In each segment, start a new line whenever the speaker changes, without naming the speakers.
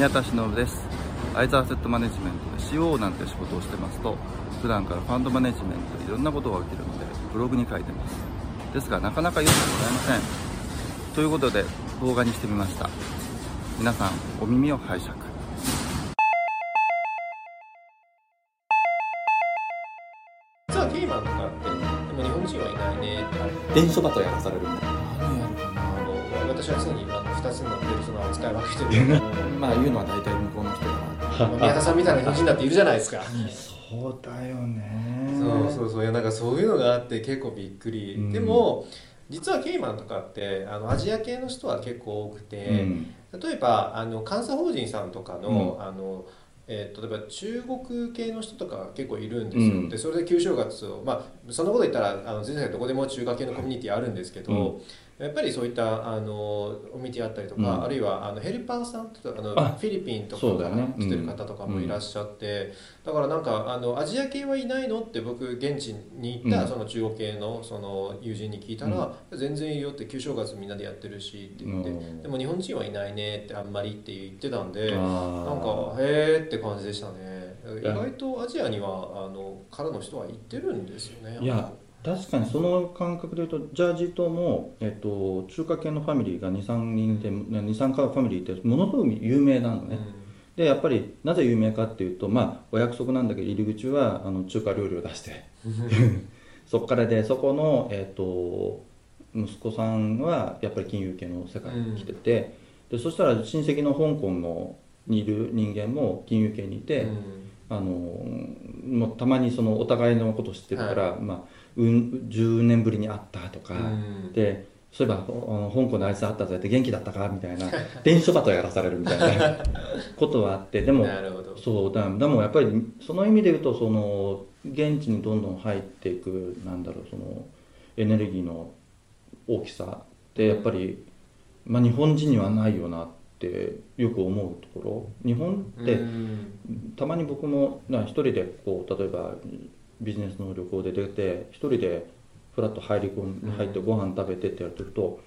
宮田忍です。アイザーセットマネジメントで CO なんて仕事をしてますと普段からファンドマネジメントでいろんなことが起きるのでブログに書いてます。ですがなかなか読んでもらえません。ということで動画にしてみました。皆さんお耳を拝借。
実はケイマンとかってでも日本人はいないねっ
電書バトやらされるみたいな。
何やるか
あの私は常にあの2つのペルソナを使い分けてる。
まあ言うのは大体向こうの人だな。
宮田さんみたいな日本人だっているじゃないですか。
そうだよね。
そうそうそう。いやなんかそういうのがあって結構びっくり、
うん。
でも実はケイマンとかってあのアジア系の人は結構多くて、
うん。
例えばあの監査法人さんとかの,、
うん。
あのえー例えば中国系の人とか結構いるんですよ、
うん。
でそれで旧正月をまあそんなこと言ったらあの全世界どこでも中華系のコミュニティあるんですけど、やっぱりそういったあのコミュニティあったりとか、
うん。
あるいはあのヘルパーさんとかあの
あ
フィリピンとかから来てる方とかもいらっしゃって、だからなんかあのアジア系はいないのって僕現地に行った
うん。
その中国系のその友人に聞いたら、全然いいよって旧正月みんなでやってるしって言って、
うん。
でも日本人はいないねってあんまりって言ってたんで
あ
なん
ー
かへーって感じでしたね。意
や。
外とアジアにはあのからの人は行ってるんですよね。
いや確かにその感覚で言うとジャージー島も、えっと、中華系のファミリーが23人で23かファミリーってものすごく有名なのね、でやっぱりなぜ有名かっていうとまあお約束なんだけど入り口はあの中華料理を出して。そこからでそこの、えっと息子さんはやっぱり金融系の世界に来てて、でそしたら親戚の香港のにいる人間も金融系にいて、
うん。
あのもうたまにそのお互いのこと知ってるから、まあ、うん10年ぶりに会ったとか、
うん。
でそういえば香港のあいつ会ったぜって元気だったかみたいな 電書バトやらされるみたいな ことはあってでもそうだでもやっぱりその意味で言うとその現地にどんどん入っていくなんだろうそのエネルギーの大きさってやっぱり、まあ、日本人にはないよなってよく思うところ。日本って、
うん。
たまに僕もな一人でこう例えばビジネスの旅行で出て一人でフラッと入り込ん
うん
入ってご飯食べてってやると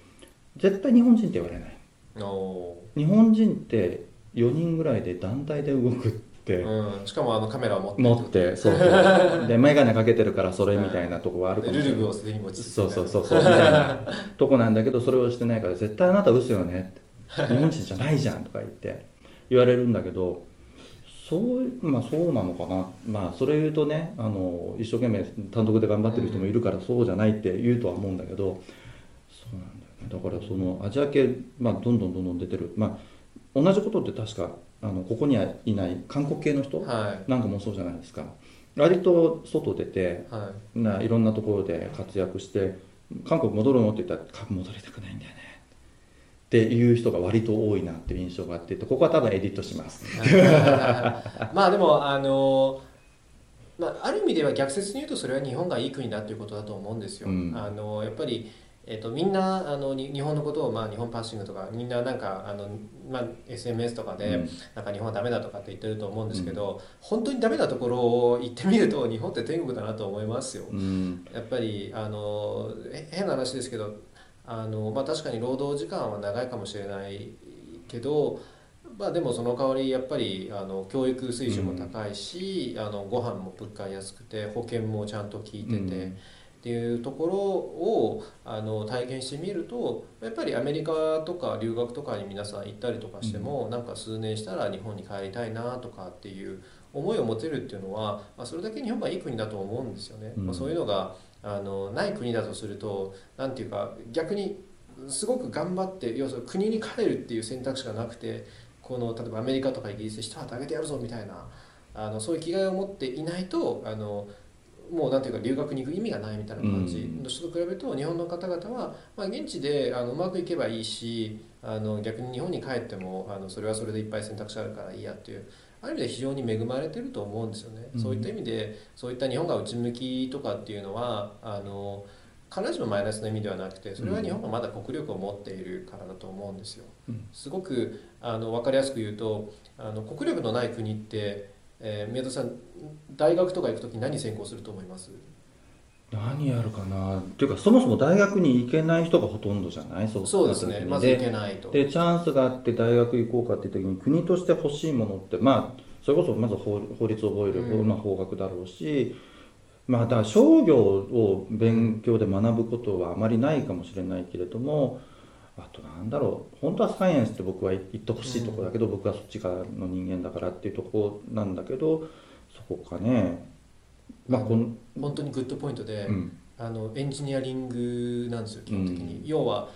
絶対日本人って言われない。
お
日本人って4人ぐらいで団体で動くって
ーうん。しかもあのカメラを持って。
持ってそうそう。で眼鏡かけてるからそれみたいなとこはあるかもしれない。
ルルブをすでに持ち
そうそうそうそう。みたいなとこなんだけどそれをしてないから絶対あなた嘘よねって。日本人じゃないじゃんとか言って言われるんだけどそうまあそうなのかな。まあそれ言うとねあの一生懸命単独で頑張ってる人もいるからそうじゃないって言うとは思うんだけどそうなんだよね。だからそのアジア系、まあ、どんどんどんどん出てる。まあ同じことって確かあのここにはいない韓国系の人
はい。
なんかもそうじゃないですか。割と外出て
はい。
ないろんなところで活躍して韓国戻るのって言ったら「戻りたくないんだよね」っていう人が割と多いなっていう印象があってここは多分エディットします。
まあでもあのまあ、ある意味では逆説に言うとそれは日本がいい国だということだと思うんですよ。
うん。
あのやっぱりえっと、みんなあのに日本のことを、まあ、日本パッシングとかみんななんかあの、まあ、SMS とかで、
うん。
なんか日本はダメだとかって言ってると思うんですけど、本当にダメなところを行ってみると日本って天国だなと思いますよ。
うん。
やっぱりあのへ変な話ですけどあの、まあ、確かに労働時間は長いかもしれないけど、まあ、でもその代わりやっぱりあの教育水準も高いし、あのご飯も物価安くて保険もちゃんと効いてて。
うん
っていうところをあの体験してみるとやっぱりアメリカとか留学とかに皆さん行ったりとかしても、なんか数年したら日本に帰りたいなとかっていう思いを持てるっていうのは、まあ、それだけ日本がいい国だと思うんですよね。
うん。
まあ、そういうのがあのない国だとするとなんていうか逆にすごく頑張って要するに国に帰るっていう選択肢がなくてこの例えばアメリカとかイギリスで一旗あげてやるぞみたいなあのそういう気概を持っていないとあのもうなんていうか留学に行く意味がないみたいな感じ。の人と比べると日本の方々は、まあ、現地であのうまくいけばいいしあの逆に日本に帰ってもあのそれはそれでいっぱい選択肢あるからいいやっていうある意味で非常に恵まれてると思うんですよね、
うん。
そういった意味でそういった日本が内向きとかっていうのはあの必ずしもマイナスな意味ではなくてそれは日本がまだ国力を持っているからだと思うんですよ。
うん。
すごくあの分かりやすく言うとあの国力のない国って、えー宮田さん大学とか行く時何専攻すると思います？
何やるかな？っていうかそもそも大学に行けない人がほとんどじゃない？そう
そうですね。まず行けないと。
でチャンスがあって大学行こうかっていう時に国として欲しいものってまあそれこそまず法法律を覚える、
うん。
まあ、法学だろうしまあだから商業を勉強で学ぶことはあまりないかもしれないけれどもあとなんだろう？本当はサイエンスって僕は言ってほしいところだけど、僕はそっち側の人間だからっていうところなんだけどそこかねまあこん、
本当にグッドポイントで、
うん。
あのエンジニアリングなんですよ基本的に、
うん
要は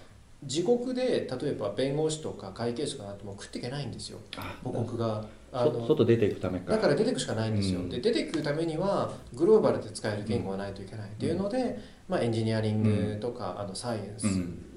自国で例えば弁護士とか会計士とかなっても食っていけないんですよ。
あ
母国が。あ
そ
の
外出ていくためか。
だから出てくしかないんですよ、
うん。
で出てくるためにはグローバルで使える言語がないといけない。っていうので、まあ、エンジニアリングとか、あのサイエンス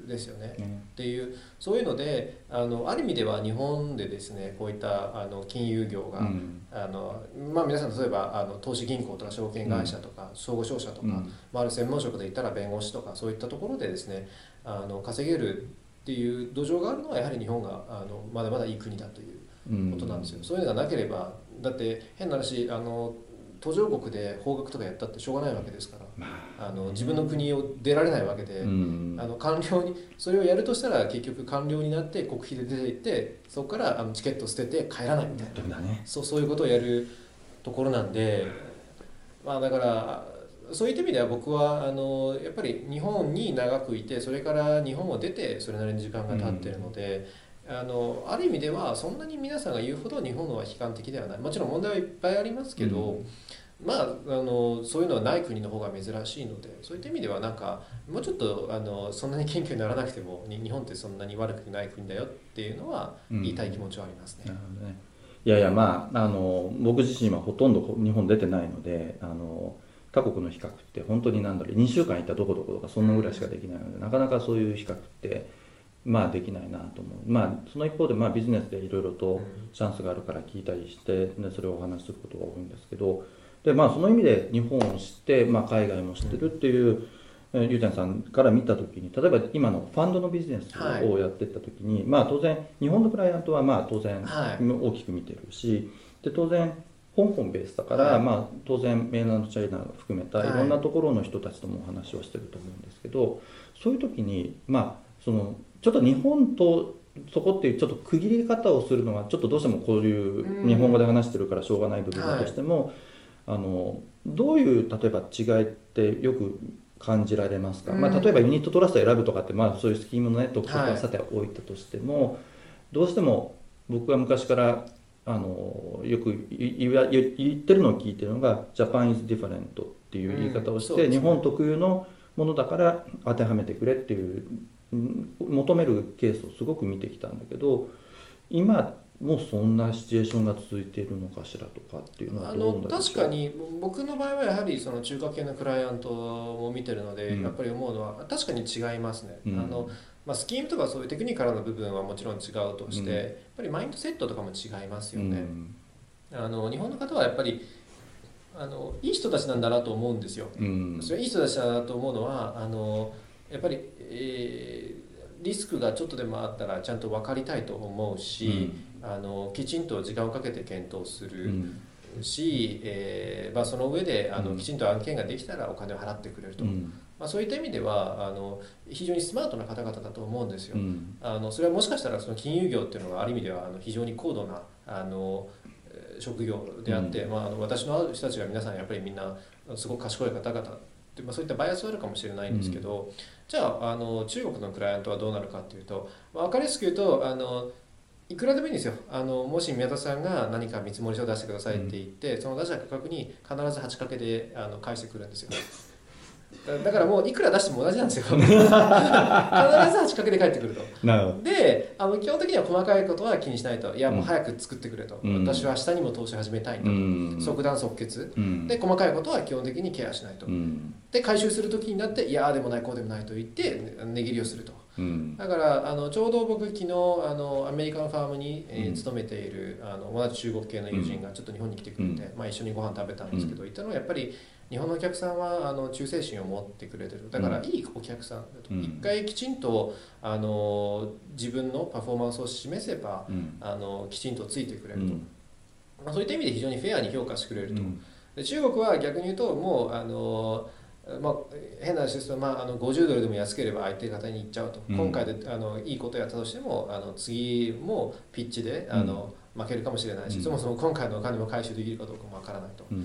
ですよね、
ね。
っていうそういうのであのある意味では日本でですねこういったあの金融業が、
うん。
あのまあ、皆さん例えばあの投資銀行とか証券会社とか、総合商社とか、
うん。
まあ、ある専門職で言ったら弁護士とかそういったところでですねあの稼げるっていう土壌があるのはやはり日本があのまだまだいい国だという
うん
ことなんですよ、そういうのがなければだって変な話あの途上国で法学とかやったってしょうがないわけですから。
ま
あの自分の国を出られないわけで、
うん。
あの官僚にそれをやるとしたら結局官僚になって国費で出ていってそこからあのチケットを捨てて帰らないみたいな。そうそういうことをやるところなんで。まあだからそういった意味では僕はあのやっぱり日本に長くいてそれから日本を出てそれなりに時間が経ってるので、あのある意味ではそんなに皆さんが言うほど日本のは悲観的ではない。もちろん問題はいっぱいありますけど、
う
まあ、あのそういうのはない国の方が珍しいのでそういった意味ではなんかもうちょっとあのそんなに謙虚にならなくてもに日本ってそんなに悪くない国だよっていうのは
うん。
言いたい気持ちはありますね。
なるほどね。いやいやまああの僕自身はほとんど日本出てないのであの他国の比較って本当に何だろう2週間行ったどこどことかそんなぐらいしかできないのでなかなかそういう比較ってまあできないなと思う。まあその一方でまあビジネスでいろいろとチャンスがあるから聞いたりしてでそれをお話しすることが多いんですけど。でまあその意味で日本を知って、まあ、海外も知ってるっていう、えーゆうちゃんさんから見た時に例えば今のファンドのビジネス
はい。
をやっていった時に、まあ当然日本のクライアントはまあ当然
はい。
大きく見てるしで当然香港ベースだから、
はい。
まあ、当然メインランドチャイナを含めた
はい。
いろんなところの人たちともお話をしてると思うんですけど、そういう時にまあそのちょっと日本とそこっていうちょっと区切り方をするのがちょっとどうしてもこういう
うん
日本語で話してるからしょうがない部分だとしても、あのどういう例えば違いってよく感じられますか、
うん。
まあ、例えばユニットトラストを選ぶとかって、まあ、そういうスキームのネットとか
はい
はさておいたとしても、どうしても僕は昔からあのよくい言ってるのを聞いてるのが「Japan is different」っていう言い方をして、
うん。ね。
日本特有のものだから当てはめてくれっていううん求めるケースをすごく見てきたんだけど今もうそんなシチュエーションが続いているのかしらとかっていうのはどうなんだろう
確かに僕の場合はやはりその中華系のクライアントを見てるので、
うん。
やっぱり思うのは確かに違いますね、
うん。
あのまあ、スキームとかそういうテクニカルな部分はもちろん違うとして、
うん。
やっぱりマインドセットとかも違いますよね、
うん。
あの日本の方はやっぱりあのいい人たちなんだなと思うんですよ、
うん。
それはいい人たちだなと思うのはあのやっぱり、えーリスクがちょっとでもあったらちゃんと分かりたいと思うし、あのきちんと時間をかけて検討す
う
る
ん。
し、えーまあ、その上であの
うん。
きちんと案件ができたらお金を払ってくれると、
うん。
まあ、そういった意味ではあの非常にスマートな方々だと思うんですよ。
うん。
あのそれはもしかしたらその金融業っていうのがある意味ではあの非常に高度なあのえー職業であって、まあ、あの私の人たちが皆さんやっぱりみんなすごく賢い方々で、まあ、そういったバイアスはあるかもしれないんですけど、じゃああの中国のクライアントはどうなるかっていうと、まあ、分かりやすく言うとあのいくらでもいいんですよ。あのもし宮田さんが何か見積もり書を出してくださいって言って、その出した価格に必ず8掛けであの返してくるんですよだだからもういくら出しても同じなんですよ。必ず8掛けで返ってくると。であの基本的には細かいことは気にしないと。いやもう早く作ってくれと、
うん。
私は明日にも投資始めたいと、
うん。
即断即決。
うん。
で細かいことは基本的にケアしないと、
うん。
で回収する時になっていやでもないこうでもないと言って値切りをすると
うん。
だからあのちょうど僕昨日あのアメリカのファームに、えー
うん。
勤めているあの同じ中国系の友人がちょっと日本に来てくれて、
う
まあ、一緒にご飯食べたんですけど、言ったのはやっぱり日本のお客さんはあの忠誠心を持ってくれてる。だから
うん。
いいお客さんだと、
うん。
一回きちんとあの自分のパフォーマンスを示せば
うん。
あのきちんとついてくれると、
うん。
まあ、そういった意味で非常にフェアに評価してくれると、
うん。
で中国は逆に言うともうあのまあ、変な話ですと、まあ、あの50ドルでも安ければ相手方に行っちゃうと、
うん。
今回であのいいことやったとしてもあの次もピッチであの、負けるかもしれないし、
うん。
そもそも今回のお金も回収できるかどうかもわからないと。
うん。
っ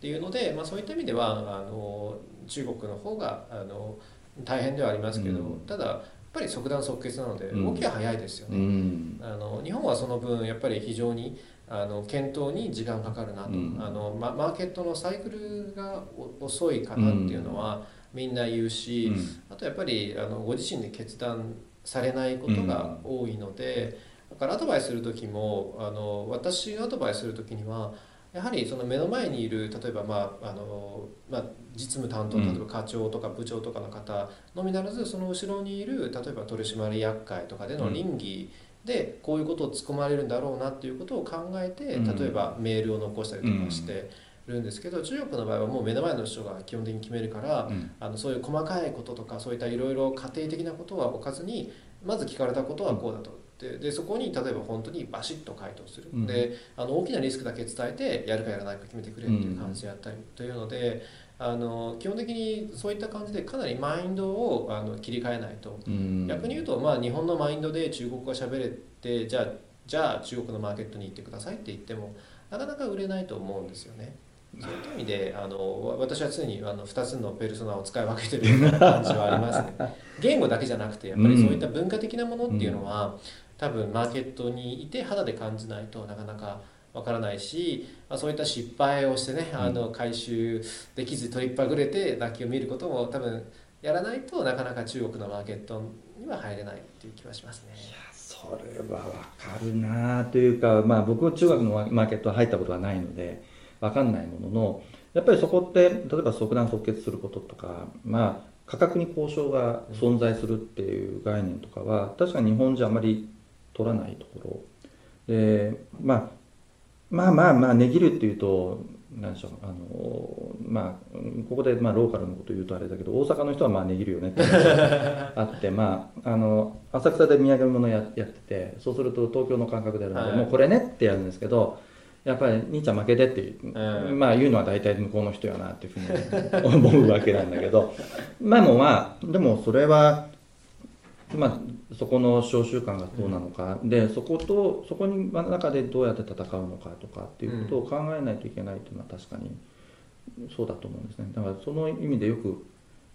ていうので、まあ、そういった意味ではあの中国の方があの大変ではありますけど、
うん。
ただやっぱり即断即決なので
うん。
動きは早いですよ
う
ね。
ん。
あの日本はその分やっぱり非常にあの検討に時間かかるなと、
うん。
あのママーケットのサイクルがお遅いかなっていうのはみんな言うし、あとやっぱりあのご自身で決断されないことが多いので、だからアドバイスする時もあの私がアドバイスする時にはやはりその目の前にいる例えば、まああのまあ、実務担当
うん。
例えば課長とか部長とかの方のみならずその後ろにいる例えば取締役会とかでの倫理でこういうことを突っ込まれるんだろうなっていうことを考えて
うん。
例えばメールを残したりとかしてるんですけど中国の場合はもう目の前の人が基本的に決めるから
うん。
あのそういう細かいこととかそういったいろいろ家庭的なことは置かずにまず聞かれたことはこうだと。ででそこに例えば本当にバシッと回答する、
うん。
であの大きなリスクだけ伝えてやるかやらないか決めてくれっていう感じでやったりというので、あの基本的にそういった感じでかなりマインドをあの切り替えないと、
うん。
逆に言うと、まあ、日本のマインドで中国語が喋れてじゃあじゃあ中国のマーケットに行ってくださいって言ってもなかなか売れないと思うんですよね。そういった意味であのわ私は常にあの2つのペルソナを使い分けてるような感じはありますね。言語だけじゃなくてやっぱりそういった文化的なものっていうのは、多分マーケットにいて肌で感じないとなかなかわからないし、まあ、そういった失敗をしてね、あの回収できず取りっぱぐれて泣きを見ることも多分やらないとなかなか中国のマーケットには入れないっていう気はしますね。
それはわかるなというか、まあ、僕は中学のマーケットは入ったことはないのでわかんないもののやっぱりそこって例えば即断即決することとか、まあ、価格に交渉が存在するっていう概念とかは確かに日本じゃあまり取らないところ。で、まあ、まあまあまあ値切るっていうと何でしょうあのまあここでまあローカルのこと言うとあれだけど大阪の人はまあ値切るよねって。あってまああの浅草で土産物ややっててそうすると東京の感覚であるので、
はい。
もうこれねってやるんですけどやっぱり兄ちゃん負けてっていう、
うん。
まあ言うのは大体向こうの人やなっていうふうに思うわけなんだけど。まあもうまあでもそれはまあそこの商習慣がどうなのか、でそことそこに中でどうやって戦うのかとかっていうことを考えないといけないっていうのは確かにそうだと思うんですね。だからその意味でよく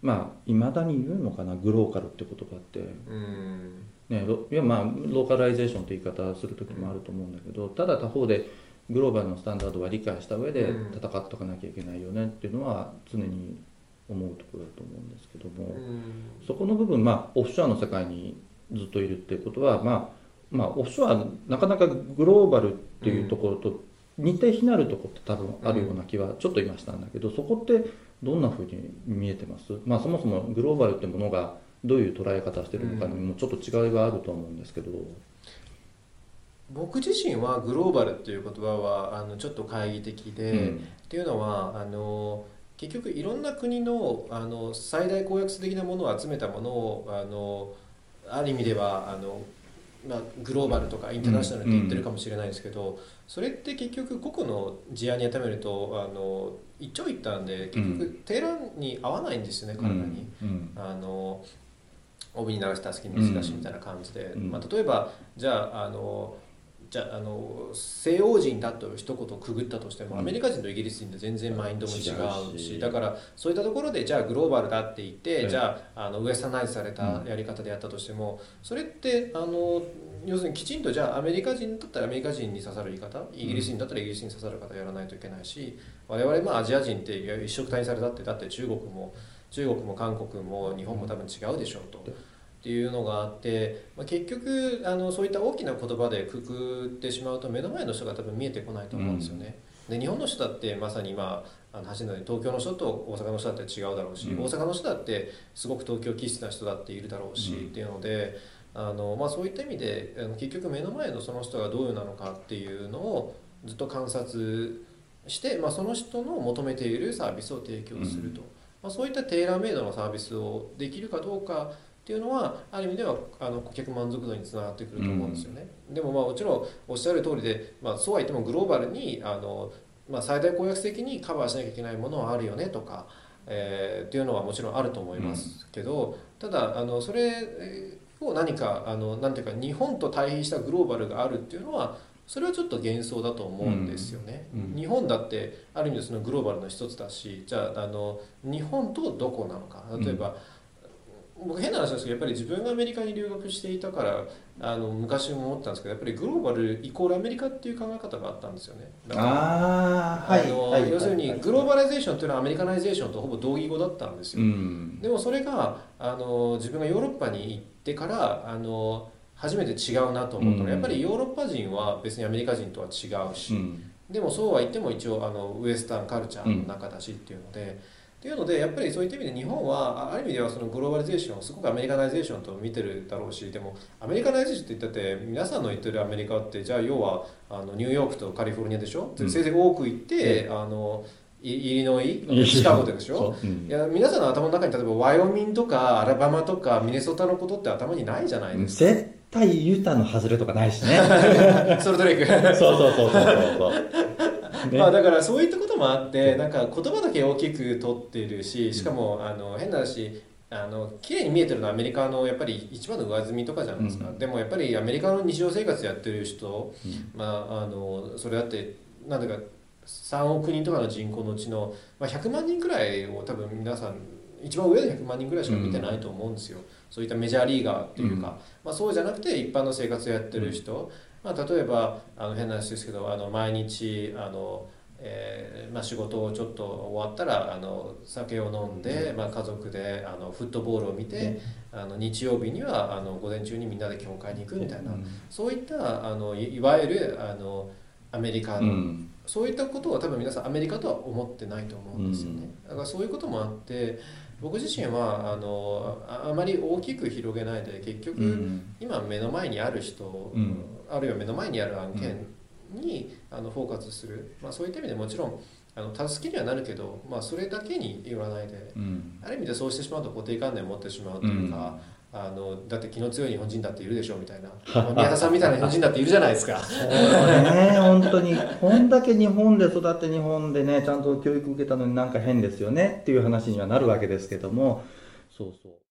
まあいまだに言うのかなグローカルって言葉って。
うん。
ね、ロいやまあローカライゼーションって言い方する時もあると思うんだけどただ他方でグローバルのスタンダードは理解した上で
うん。
戦っておかなきゃいけないよねっていうのは常に思うところだと思うんですけども、そこの部分まあオフショアの世界にずっといるっていうことはまあまあオフショアなかなかグローバルっていうところと似て非なるところって多分あるような気はちょっと今したんだけどそこってどんなふうに見えてます？まあそもそもグローバルってものがどういう捉え方してるのかにもちょっと違いがあると思うんですけど、
僕自身はグローバルっていう言葉はあのちょっと懐疑的で、
うん。
っていうのはあの結局いろんな国のあの最大公約数的なものを集めたものをあのある意味ではあの、まあ、グローバルとかインターナショナルって言ってるかもしれないですけど、それって結局個々の事案に当てはめるとあの一長一短で結局定欄に合わないんですよね、体に。
うん。
あの帯に流した好きに水出しみたいな感じで、
うん。
まあ、例えばじゃああのじゃああの西洋人だと一言くぐったとしても、
うん。
アメリカ人とイギリス人で全然マインドも違うしだからそういったところでじゃあグローバルだって言って、
うん。
じゃああのウエスタナイズされたやり方でやったとしてもそれってあの要するにきちんとじゃあアメリカ人だったらアメリカ人に刺さる言い方イギリス人だったらイギリスに刺さる方やらないといけないし我々まあアジア人って一色体にされたってだって中国も中国も韓国も日本も多分違うでしょうと。っていうのがあって、まあ、結局あのそういった大きな言葉でくくってしまうと目の前の人が多分見えてこないと思うんですよね。で日本の人だってまさに今あの走るのに東京の人と大阪の人だって違うだろうし、
うん。
大阪の人だってすごく東京気質な人だっているだろうし、
うん。
っていうのであの、まあ、そういった意味であの結局目の前のその人がどういうなのかっていうのをずっと観察して、まあ、その人の求めているサービスを提供すると、まあ、そういったテーラーメイドのサービスをできるかどうかっていうのはある意味ではあの顧客満足度につながってくると思うんですよね。でもまあもちろんおっしゃる通りで、まあ、そうは言ってもグローバルにあの、まあ、最大公約的にカバーしなきゃいけないものはあるよねとかえーっていうのはもちろんあると思いますけど、ただあのそれを何かあのなんていうか日本と対比したグローバルがあるっていうのはそれはちょっと幻想だと思うんですよね、
うん。うん。
日本だってある意味でそのグローバルの一つだしじゃああの日本とどこなのか。例えば、僕変な話ですけどやっぱり自分がアメリカに留学していたからあの昔も思ったんですけどやっぱりグローバルイコールアメリカっていう考え方があったんですよね。
ああはいはい。
要するにグローバライゼーションというのはアメリカナイゼーションとほぼ同義語だったんですよ、
うん。
でもそれがあの自分がヨーロッパに行ってからあの初めて違うなと思ったの。は、
うん。
やっぱりヨーロッパ人は別にアメリカ人とは違うし、
うん。
でもそうは言っても一応あのウエスタンカルチャーの中だしっていうので、っていうのでやっぱりそういった意味で日本はあある意味ではそのグローバリゼーションをすごくアメリカナイゼーションと見てるだろうしでもアメリカナイゼーションって言ったって皆さんの言ってるアメリカってじゃあ要はあのニューヨークとカリフォルニアでしょ、
うん。
せいぜい多く行って、あのイイリノイ？シカゴででしょ
そう。うん。
いや皆さんの頭の中に例えばワイオミンとかアラバマとかミネソタのことって頭にないじゃないですか、
絶対ユタの外れとかないしね。
ソルトレイク
そうそうそうそうそう。そうね
まあだからそういったこともあってなんか言葉だけ大きく取ってるししかもあの変な話あの綺麗に見えてるのはアメリカのやっぱり一番の上積みとかじゃないですか、
うん。
でもやっぱりアメリカの日常生活やってる人、
うん。
まああのそれだってなんだか3億人とかの人口のうちの、まあ、100万人くらいを多分皆さん一番上で100万人ぐらいしか見てないと思うんですよ、そういったメジャーリーガーっていうか、まあ、そうじゃなくて一般の生活をやってる人、まあ、例えばあの変な話ですけどあの毎日あの、えーまあ、仕事をちょっと終わったらあの酒を飲んで、まあ、家族であのフットボールを見て、あの日曜日にはあの午前中にみんなで教会に行くみたいな、そういったあのいいわゆるあのアメリカの、
うん。
そういったことは多分皆さんアメリカとは思ってないと思うんですよね、
うん。
だからそういうこともあって僕自身はあのああまり大きく広げないで結局、
うん。
今目の前にある人、
うん
あるいは目の前にある案件に、あのフォーカスする、まあ、そういった意味でもちろんあの助けにはなるけど、まあ、それだけに言わないで
うん。
ある意味でそうしてしまうと固定観念を持ってしまうというか、あのだって気の強い日本人だっているでしょみたいな。まあ宮田さんみたいな日本人だっているじゃないですか。
そうね本当に。こんだけ日本で育って日本でねちゃんと教育受けたのになんか変ですよねっていう話にはなるわけですけども。そうそう